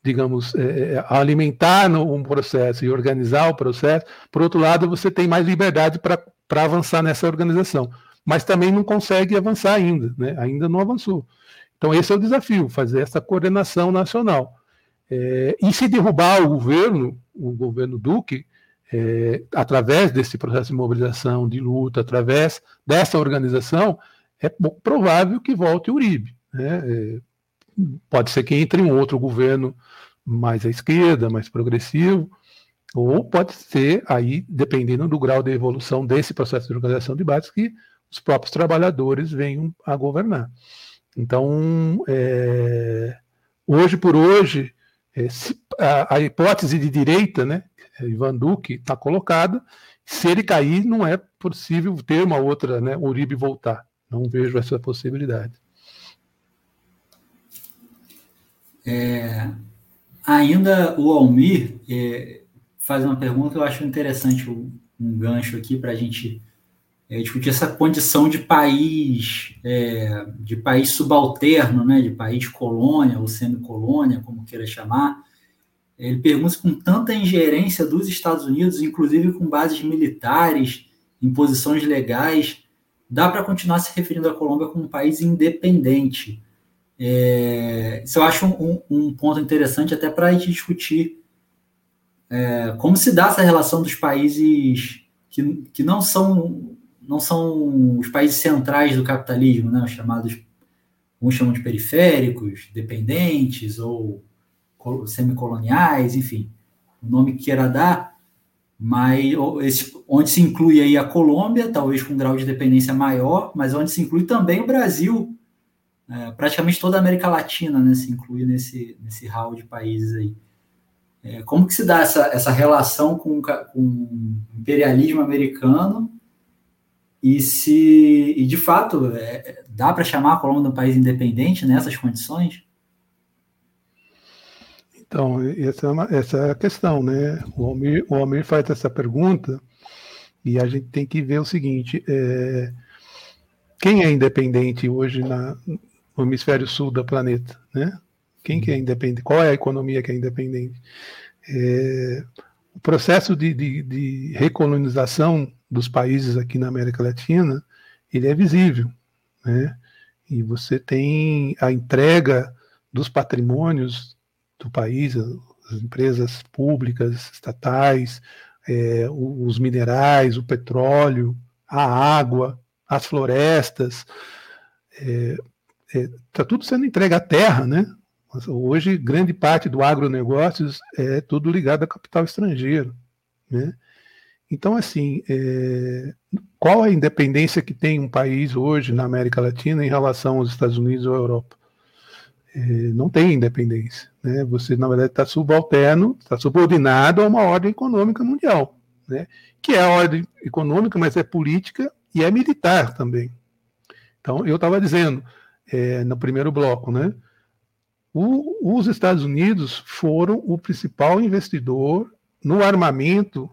Speaker 2: digamos, é, é, alimentar um processo e organizar o processo, por outro lado, você tem mais liberdade para avançar nessa organização mas também não consegue avançar ainda, né? ainda não avançou. Então, esse é o desafio, fazer essa coordenação nacional. É, e se derrubar o governo, o governo Duque, é, através desse processo de mobilização, de luta, através dessa organização, é provável que volte o Uribe. Né? É, pode ser que entre um outro governo mais à esquerda, mais progressivo, ou pode ser aí, dependendo do grau de evolução desse processo de organização de bases, que os próprios trabalhadores venham a governar. Então, é, hoje por hoje, a, a, hipótese de direita, né, Ivan Duque, está colocada. Se ele cair, não é possível ter uma outra, né, Uribe voltar. Não vejo essa possibilidade.
Speaker 1: É, ainda o Almir é, faz uma pergunta que eu acho interessante, um gancho aqui para a gente é, discutir essa condição de país, é, de país subalterno, né, de país colônia ou semicolônia, como queira chamar. Ele pergunta com tanta ingerência dos Estados Unidos, inclusive com bases militares imposições legais, dá para continuar se referindo à Colômbia como um país independente. É, isso eu acho um, um ponto interessante até para a gente discutir é, como se dá essa relação dos países que, que não são não são os países centrais do capitalismo, né, os chamados uns chamam de periféricos, dependentes ou semicoloniais, enfim, o nome que queira dar, mas esse, onde se inclui aí a Colômbia, talvez com um grau de dependência maior, mas onde se inclui também o Brasil, é, praticamente toda a América Latina, né, se inclui nesse, nesse hall de países aí. É, como que se dá essa, essa relação com, com o imperialismo americano e se e de fato é, dá para chamar a Colômbia de um país independente nessas condições?
Speaker 2: Então, essa é, uma, essa é a questão, né? O Almir, o faz essa pergunta e a gente tem que ver o seguinte: é, quem é independente hoje na, no hemisfério sul do planeta, né? Quem que é independente? Qual é a economia que é independente? É, o processo de, de, de, recolonização dos países aqui na América Latina, ele é visível, né? E você tem a entrega dos patrimônios do país, as empresas públicas, estatais, é, os minerais, o petróleo, a água, as florestas, está é, é, tá tudo sendo entregue à terra, né? Hoje, grande parte do agronegócio é tudo ligado a capital estrangeiro. Né? Então, assim, é, qual a independência que tem um país hoje na América Latina em relação aos Estados Unidos ou à Europa? É, não tem independência. Né? Você, na verdade, está subalterno, está subordinado a uma ordem econômica mundial, né? que é a ordem econômica, mas é política e é militar também. Então, eu estava dizendo é, no primeiro bloco, né? O, os Estados Unidos foram o principal investidor no armamento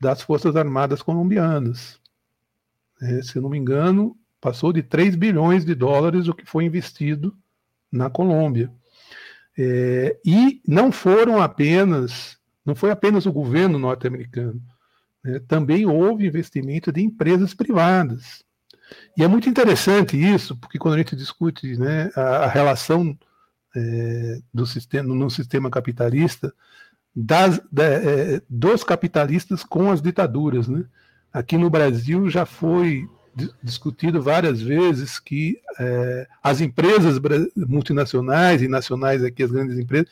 Speaker 2: das Forças Armadas colombianas. É, se eu não me engano, passou de 3 bilhões de dólares o que foi investido na Colômbia. É, e não foram apenas, não foi apenas o governo norte-americano, né, também houve investimento de empresas privadas. E é muito interessante isso, porque quando a gente discute né, a, a relação é, do sistema, no sistema capitalista das, da, é, dos capitalistas com as ditaduras. Né? Aqui no Brasil já foi discutido várias vezes que é, as empresas multinacionais e nacionais aqui, as grandes empresas,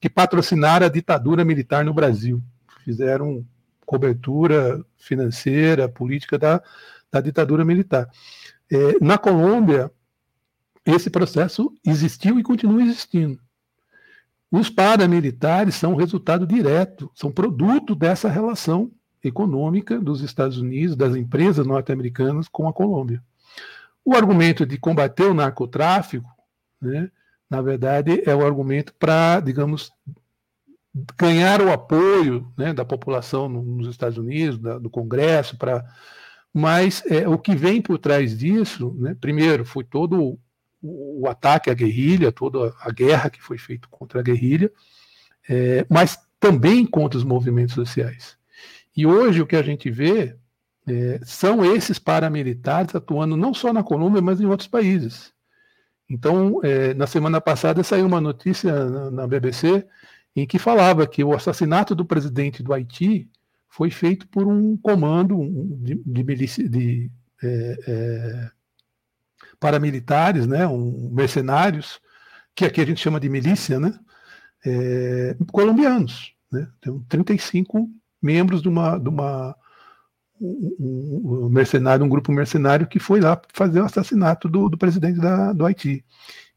Speaker 2: que patrocinaram a ditadura militar no Brasil, fizeram cobertura financeira, política da, da ditadura militar. É, na Colômbia, esse processo existiu e continua existindo. Os paramilitares são resultado direto, são produto dessa relação econômica dos Estados Unidos, das empresas norte-americanas com a Colômbia. O argumento de combater o narcotráfico, né, na verdade, é o argumento para, digamos, ganhar o apoio né, da população nos Estados Unidos, da, do Congresso, para. Mas é, o que vem por trás disso, né, primeiro, foi todo o, ataque à guerrilha, toda a guerra que foi feita contra a guerrilha, é, mas também contra os movimentos sociais. E hoje o que a gente vê é, são esses paramilitares atuando não só na Colômbia, mas em outros países. Então, é, na semana passada saiu uma notícia na, BBC em que falava que o assassinato do presidente do Haiti foi feito por um comando de, de, de é, é paramilitares, né, um, mercenários, que aqui a gente chama de milícia, né, é, colombianos. Né, tem 35 membros de uma, de uma um, um, mercenário, um grupo mercenário que foi lá fazer o assassinato do, do presidente da, do Haiti.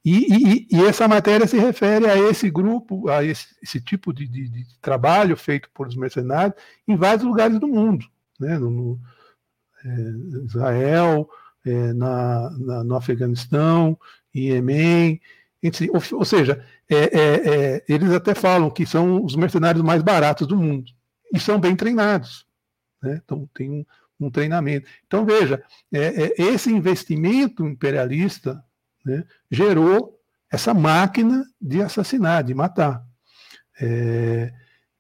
Speaker 2: E, e, e, essa matéria se refere a esse grupo, a esse, esse tipo de, de, de, trabalho feito por os mercenários em vários lugares do mundo, né? no, no é, Israel, é, na, na, no Afeganistão, em Iêmen, ou, ou, seja, é, é, é, eles até falam que são os mercenários mais baratos do mundo e são bem treinados, né? então tem um, um treinamento. Então veja, é, é, esse investimento imperialista né, gerou essa máquina de assassinar, de matar.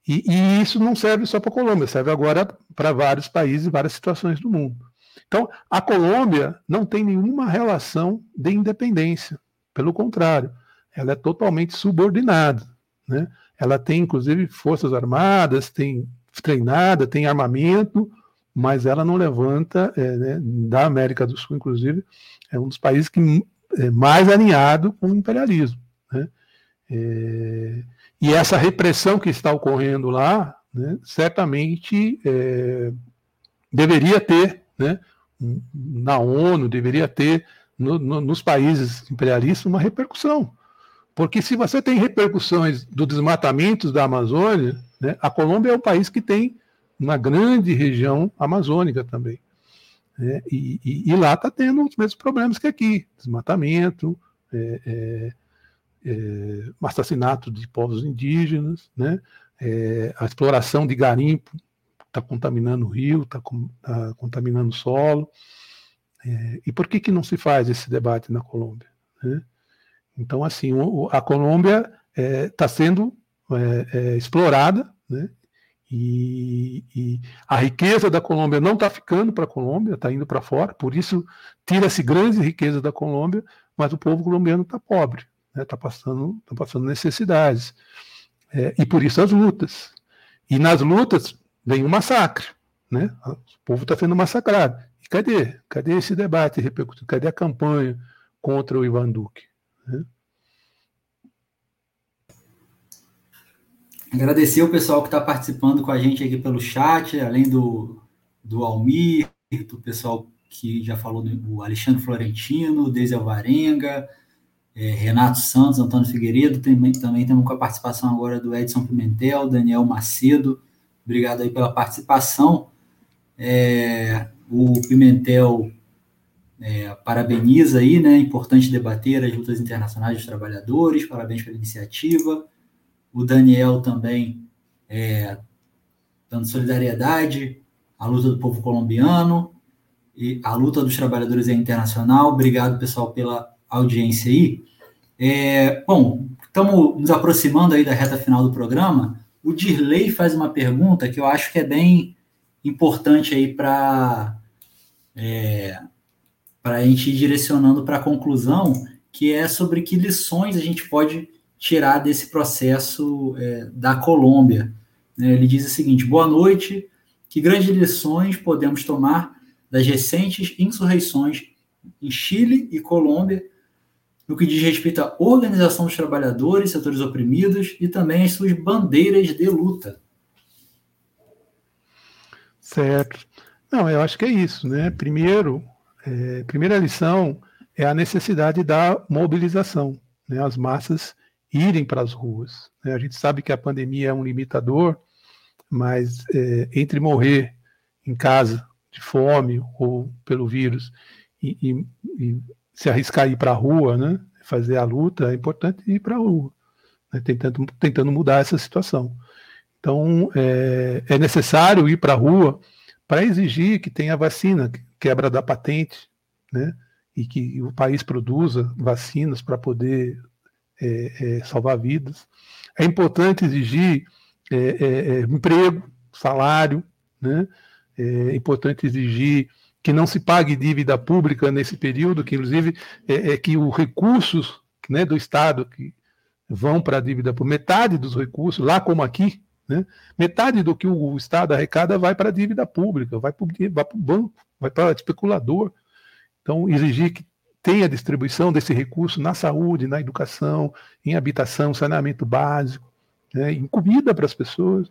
Speaker 2: E, e isso não serve só para a Colômbia, serve agora para vários países, várias situações do mundo. Então, a Colômbia não tem nenhuma relação de independência. Pelo contrário, ela é totalmente subordinada. Né? Ela tem, inclusive, forças armadas, tem treinada, tem armamento, mas ela não levanta, é, né, da América do Sul, inclusive, é um dos países que é mais alinhado com o imperialismo. Né? É, e essa repressão que está ocorrendo lá, né, certamente é, deveria ter, né, na ONU, deveria ter no, no, nos países imperialistas uma repercussão. Porque se você tem repercussões do desmatamento da Amazônia, né, a Colômbia é um país que tem uma grande região amazônica também. Né, e, e, e, lá está tendo os mesmos problemas que aqui: desmatamento, é, é, é, assassinato de povos indígenas, né, é, a exploração de garimpo está contaminando o rio, está tá contaminando o solo. É, e por que, que não se faz esse debate na Colômbia? Né? Então, assim, a Colômbia está é, sendo é, é, explorada, né? E, e, a riqueza da Colômbia não está ficando para a Colômbia, está indo para fora, por isso tira-se grandes riquezas da Colômbia, mas o povo colombiano está pobre, está né? Tá passando, tá passando necessidades. É, e por isso as lutas. E nas lutas vem um massacre, né? o povo está sendo massacrado. E cadê? Cadê esse debate repercutindo? Cadê a campanha contra o Ivan Duque? Né?
Speaker 1: Agradecer o pessoal que está participando com a gente aqui pelo chat, além do, do Almir, do pessoal que já falou, do Alexandre Florentino, Deise Alvarenga, é, Renato Santos, Antônio Figueiredo, também, também temos com a participação agora do Edson Pimentel, Daniel Macedo, obrigado aí pela participação. É, o Pimentel é, parabeniza aí, né? Importante debater as lutas internacionais dos trabalhadores, parabéns pela iniciativa. O Daniel também é, dando solidariedade à luta do povo colombiano e a luta dos trabalhadores é internacional. Obrigado, pessoal, pela audiência aí. É, bom, estamos nos aproximando aí da reta final do programa. O Dirley faz uma pergunta que eu acho que é bem importante aí para é, para a gente ir direcionando para a conclusão, que é sobre que lições a gente pode tirar desse processo é, da Colômbia. É, ele diz o seguinte: boa noite, que grandes lições podemos tomar das recentes insurreições em Chile e Colômbia, no que diz respeito à organização dos trabalhadores, setores oprimidos e também as suas bandeiras de luta.
Speaker 2: Certo. Não, eu acho que é isso, né? Primeiro, é, primeira lição é a necessidade da mobilização, né, as massas irem para as ruas. Né? A gente sabe que a pandemia é um limitador, mas é, entre morrer em casa de fome ou pelo vírus e, e, e se arriscar a ir para a rua, né, fazer a luta, é importante ir para a rua, né, tentando, tentando mudar essa situação. Então, é, é necessário ir para a rua para exigir que tenha vacina, quebra da patente, né? E que o país produza vacinas para poder é, é, salvar vidas. É importante exigir é, é, é emprego, salário, né? É importante exigir que não se pague dívida pública nesse período, que inclusive é, que os recursos né, do Estado que vão para a dívida por metade dos recursos, lá como aqui, né, metade do que o Estado arrecada vai para a dívida pública, vai para o banco, vai para o especulador. Então, exigir que tenha distribuição desse recurso na saúde, na educação, em habitação, saneamento básico, né, em comida para as pessoas.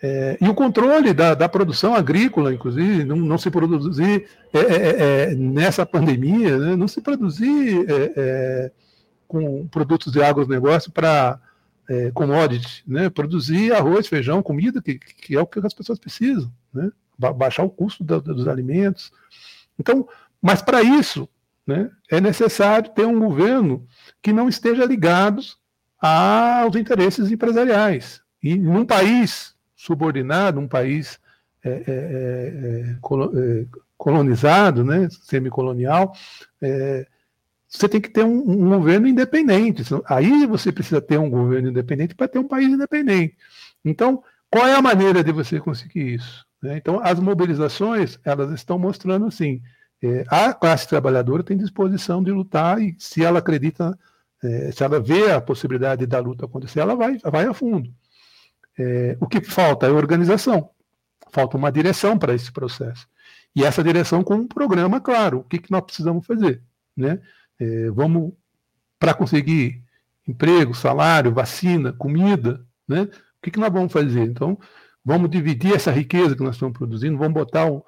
Speaker 2: É, e o controle da, da, produção agrícola, inclusive, não, não se produzir é, é, é, é nessa pandemia, né, não se produzir é, com produtos de agronegócio para é, commodity, né, produzir arroz, feijão, comida, que, que é o que as pessoas precisam, né, baixar o custo da, dos alimentos. Então, mas para isso, né, é necessário ter um governo que não esteja ligado aos interesses empresariais. E num país subordinado, um país é, é, é, é, é colonizado, né, semicolonial, é, você tem que ter um, um, governo independente. Aí você precisa ter um governo independente para ter um país independente. Então, Qual é a maneira de você conseguir isso? Né? Então, as mobilizações, elas estão mostrando assim, a classe trabalhadora tem disposição de lutar e se ela acredita, se ela vê a possibilidade da luta acontecer, ela vai, vai a fundo. É, o que falta é organização, falta uma direção para esse processo. E essa direção com um programa claro, o que, que nós precisamos fazer. Né? É, vamos, para conseguir emprego, salário, vacina, comida, né? o que, que nós vamos fazer? Então, vamos dividir essa riqueza que nós estamos produzindo, vamos botar um,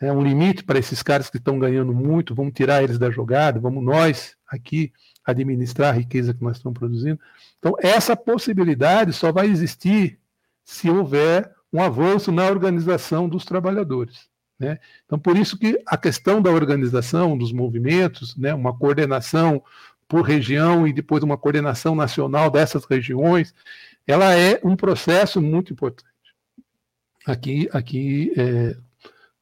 Speaker 2: é, um limite para esses caras que estão ganhando muito, vamos tirar eles da jogada, vamos nós aqui administrar a riqueza que nós estamos produzindo. Então, essa possibilidade só vai existir se houver um avanço na organização dos trabalhadores. Né? Então, por isso que a questão da organização dos movimentos, né, uma coordenação por região e depois uma coordenação nacional dessas regiões, ela é um processo muito importante. Aqui, aqui é,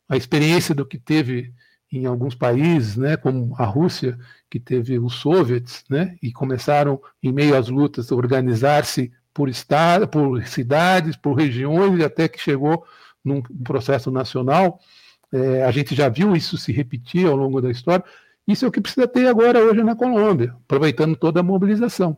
Speaker 2: a experiência do que teve em alguns países, né, como a Rússia, que teve os soviets, né, e começaram, em meio às lutas, a organizar-se por estado, por cidades, por regiões, até que chegou num processo nacional. É, a gente já viu isso se repetir ao longo da história. Isso é o que precisa ter agora, hoje, na Colômbia, aproveitando toda a mobilização.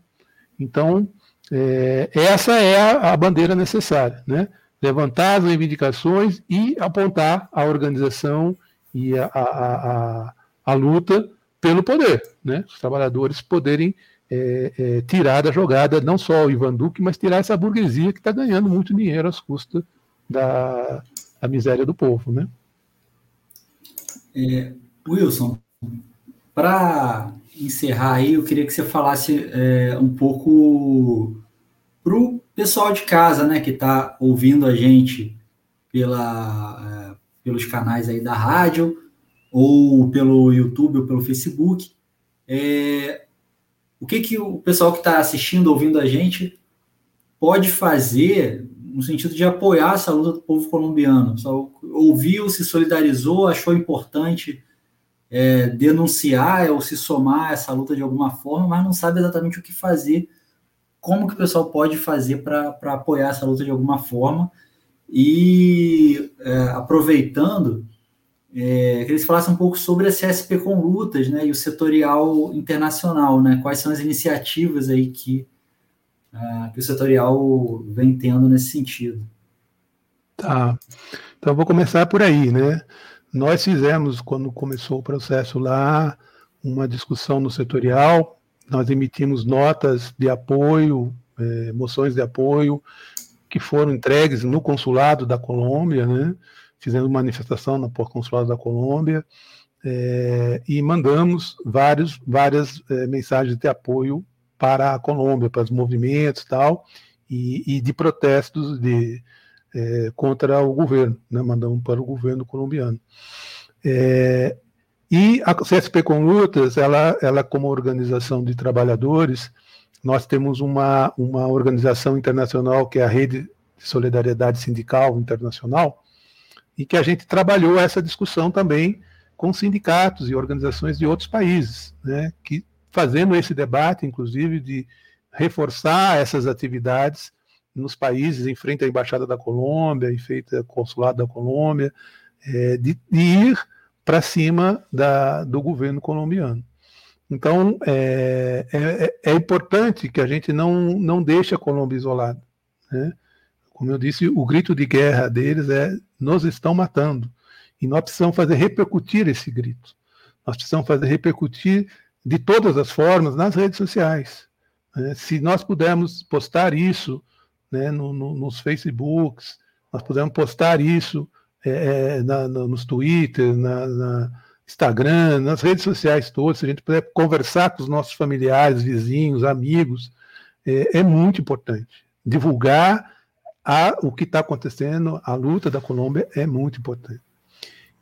Speaker 2: Então, é, essa é a, a bandeira necessária, né? levantar as reivindicações e apontar a organização e a, a, a, a luta pelo poder, né? Os trabalhadores poderem é, é, tirar da jogada não só o Ivan Duque, mas tirar essa burguesia que está ganhando muito dinheiro às custas da, da miséria do povo, né?
Speaker 1: É, Wilson, para encerrar aí, eu queria que você falasse é, um pouco para o pessoal de casa, né, que está ouvindo a gente pela, é, pelos canais aí da rádio, ou pelo YouTube, ou pelo Facebook, é, o que, que o pessoal que está assistindo, ouvindo a gente, pode fazer no sentido de apoiar essa luta do povo colombiano? Só ouviu, se solidarizou, achou importante é, denunciar ou se somar a essa luta de alguma forma, mas não sabe exatamente o que fazer como que o pessoal pode fazer para apoiar essa luta de alguma forma. E é, aproveitando, é, que eles falassem um pouco sobre a CSP com lutas, né, e o setorial internacional, né, quais são as iniciativas aí que, uh, que o setorial vem tendo nesse sentido.
Speaker 2: Tá, então vou começar por aí, né, nós fizemos, quando começou o processo lá, uma discussão no setorial, nós emitimos notas de apoio, é, moções de apoio, que foram entregues no consulado da Colômbia, né? Fizemos manifestação no consulado da Colômbia, é, e mandamos vários, várias é, mensagens de apoio para a Colômbia, para os movimentos tal, e, e de protestos de, é, contra o governo, né? mandamos para o governo colombiano. E a CSP com Lutas, ela, ela como organização de trabalhadores, nós temos uma, uma organização internacional que é a Rede de Solidariedade Sindical Internacional, e que a gente trabalhou essa discussão também com sindicatos e organizações de outros países, né, que fazendo esse debate, inclusive, de reforçar essas atividades nos países, em frente à Embaixada da Colômbia, em frente ao Consulado da Colômbia, é, de, de ir para cima da, do governo colombiano. Então, é, é, é, importante que a gente não, não deixe a Colômbia isolada. Né? Como eu disse, o grito de guerra deles é: nos estão matando. E nós precisamos fazer repercutir esse grito. Nós precisamos fazer repercutir de todas as formas nas redes sociais. Né? Se nós pudermos postar isso né, no, no, nos Facebooks, nós pudermos postar isso é, é, na, nos Twitter, na, na, Instagram, nas redes sociais todas, se a gente puder conversar com os nossos familiares, vizinhos, amigos, é, é muito importante. Divulgar a, o que está acontecendo, a luta da Colômbia é muito importante.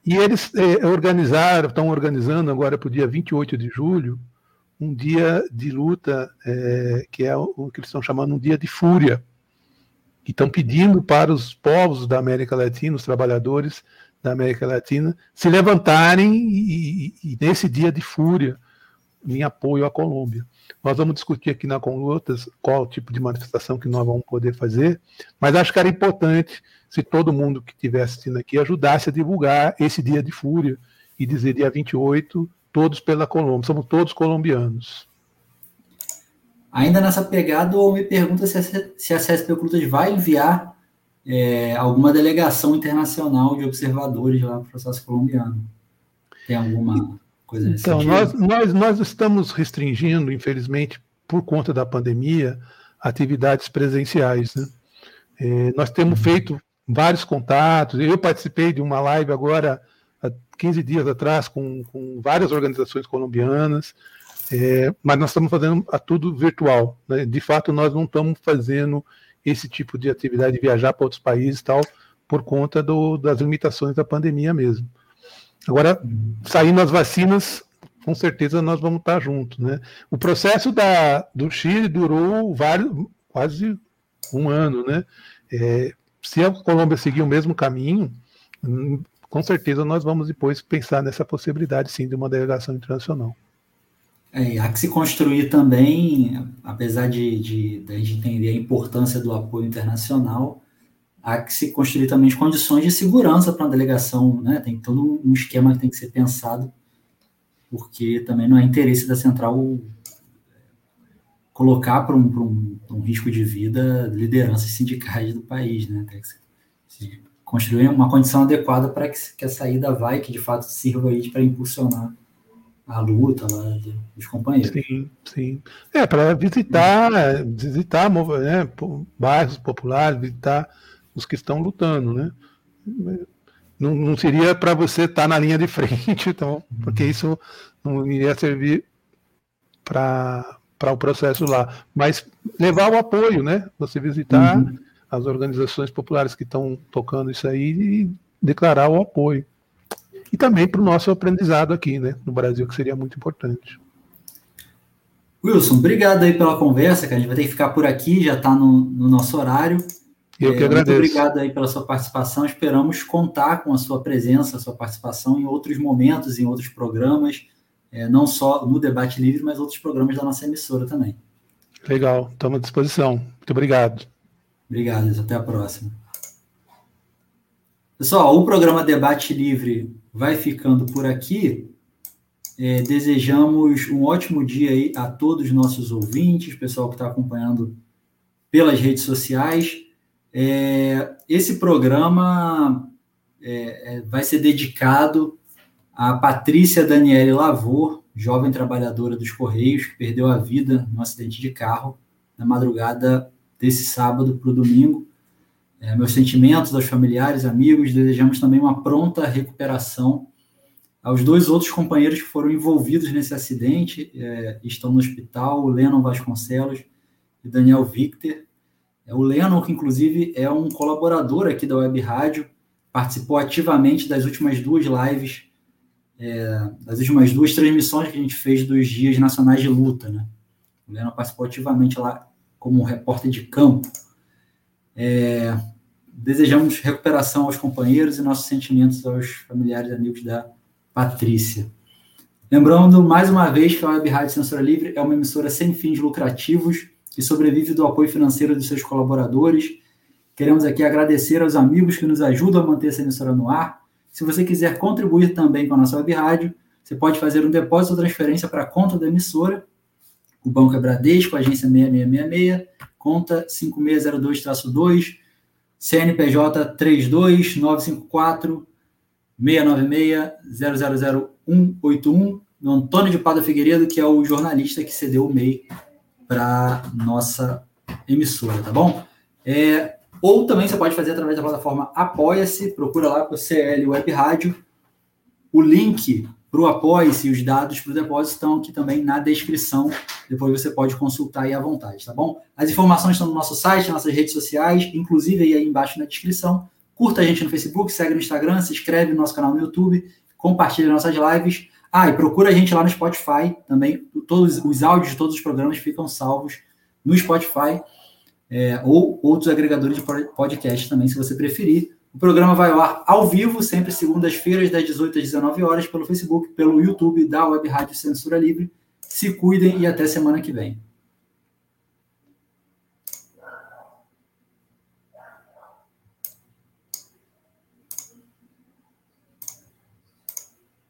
Speaker 2: E eles é, organizaram, estão organizando agora para o dia 28 de julho, um dia de luta, é, que é o que eles estão chamando um dia de fúria que estão pedindo para os povos da América Latina, os trabalhadores da América Latina, se levantarem e, e, e nesse dia de fúria em apoio à Colômbia. Nós vamos discutir aqui na Conlutas qual tipo de manifestação que nós vamos poder fazer, mas acho que era importante se todo mundo que estiver assistindo aqui ajudasse a divulgar esse dia de fúria e dizer dia 28, todos pela Colômbia, somos todos colombianos.
Speaker 1: Ainda nessa pegada, me pergunta se a, se a CSP vai enviar é, alguma delegação internacional de observadores lá para o processo colombiano. Tem alguma coisa
Speaker 2: Então, nós, nós, nós estamos restringindo, infelizmente, por conta da pandemia, atividades presenciais. Né? É, nós temos uhum. feito vários contatos. Eu participei de uma live agora, há 15 dias atrás, com, com várias organizações colombianas. É, mas nós estamos fazendo a tudo virtual. Né? De fato, nós não estamos fazendo esse tipo de atividade de viajar para outros países e tal, por conta do, das limitações da pandemia mesmo. Agora, saindo as vacinas, com certeza nós vamos estar juntos. Né? O processo da, do Chile durou vários, quase um ano. Né? É, se a Colômbia seguir o mesmo caminho, hum, com certeza nós vamos depois pensar nessa possibilidade sim de uma delegação internacional.
Speaker 1: É, há que se construir também, apesar de, de, de a gente entender a importância do apoio internacional, há que se construir também as condições de segurança para uma delegação, né? Tem todo um esquema que tem que ser pensado, porque também não é interesse da central colocar para um, um, um, risco de vida lideranças sindicais do país, né? Tem que se construir uma condição adequada para que, que a saída vai, que de fato sirva aí para impulsionar a luta lá dos companheiros.
Speaker 2: Sim, sim. É, para visitar, visitar né, bairros populares, visitar os que estão lutando, né? Não, não seria para você estar tá na linha de frente, então, porque isso não iria servir para o processo lá. Mas levar o apoio, né? Você visitar uhum. as organizações populares que estão tocando isso aí e declarar o apoio e também para o nosso aprendizado aqui, né, no Brasil, que seria muito importante.
Speaker 1: Wilson, obrigado aí pela conversa, que a gente vai ter que ficar por aqui, já está no, no, nosso horário.
Speaker 2: Eu é, que agradeço.
Speaker 1: Muito obrigado aí pela sua participação. Esperamos contar com a sua presença, a sua participação em outros momentos, em outros programas, é, não só no Debate Livre, mas outros programas da nossa emissora também.
Speaker 2: Legal, estamos à disposição. Muito obrigado.
Speaker 1: Obrigado, até a próxima. Pessoal, o programa Debate Livre vai ficando por aqui. É, desejamos um ótimo dia aí a todos os nossos ouvintes, pessoal que está acompanhando pelas redes sociais. É, esse programa é, é, vai ser dedicado a Patrícia Daniele Lavor, jovem trabalhadora dos Correios, que perdeu a vida num acidente de carro na madrugada desse sábado para o domingo. É, meus sentimentos aos familiares, amigos, desejamos também uma pronta recuperação aos dois outros companheiros que foram envolvidos nesse acidente, é, estão no hospital, Lennon Vasconcelos e Daniel Victor. É, o Lennon, que inclusive é um colaborador aqui da Web Rádio, participou ativamente das últimas duas lives, é, das últimas duas transmissões que a gente fez dos Dias Nacionais de Luta. Né? O Lennon participou ativamente lá como repórter de campo. É, desejamos recuperação aos companheiros e nossos sentimentos aos familiares e amigos da Patrícia. Lembrando mais uma vez que a Web Rádio Censura Livre é uma emissora sem fins lucrativos que sobrevive do apoio financeiro dos seus colaboradores. Queremos aqui agradecer aos amigos que nos ajudam a manter essa emissora no ar. Se você quiser contribuir também com a nossa web rádio, você pode fazer um depósito ou transferência para a conta da emissora. O Banco é Bradesco, agência 6666, conta 5602-2, CNPJ 32954 696 000181, no Antônio de Pada Figueiredo, que é o jornalista que cedeu o MEI para nossa emissora, tá bom? É, ou também você pode fazer através da plataforma Apoia-se, procura lá com o CL Web Rádio. O link para o Apoia-se e os dados para o depósito estão aqui também na descrição. Depois você pode consultar aí à vontade, tá bom? As informações estão no nosso site, nas nossas redes sociais, inclusive aí embaixo na descrição. Curta a gente no Facebook, segue no Instagram, se inscreve no nosso canal no YouTube, compartilha nossas lives. Ah, e procura a gente lá no Spotify também. Todos os áudios de todos os programas ficam salvos no Spotify é, ou outros agregadores de podcast também, se você preferir. O programa vai ao ar ao vivo, sempre segundas-feiras, das 18 às 19 horas, pelo Facebook, pelo YouTube da Web Rádio Censura Livre. Se cuidem e até semana que vem.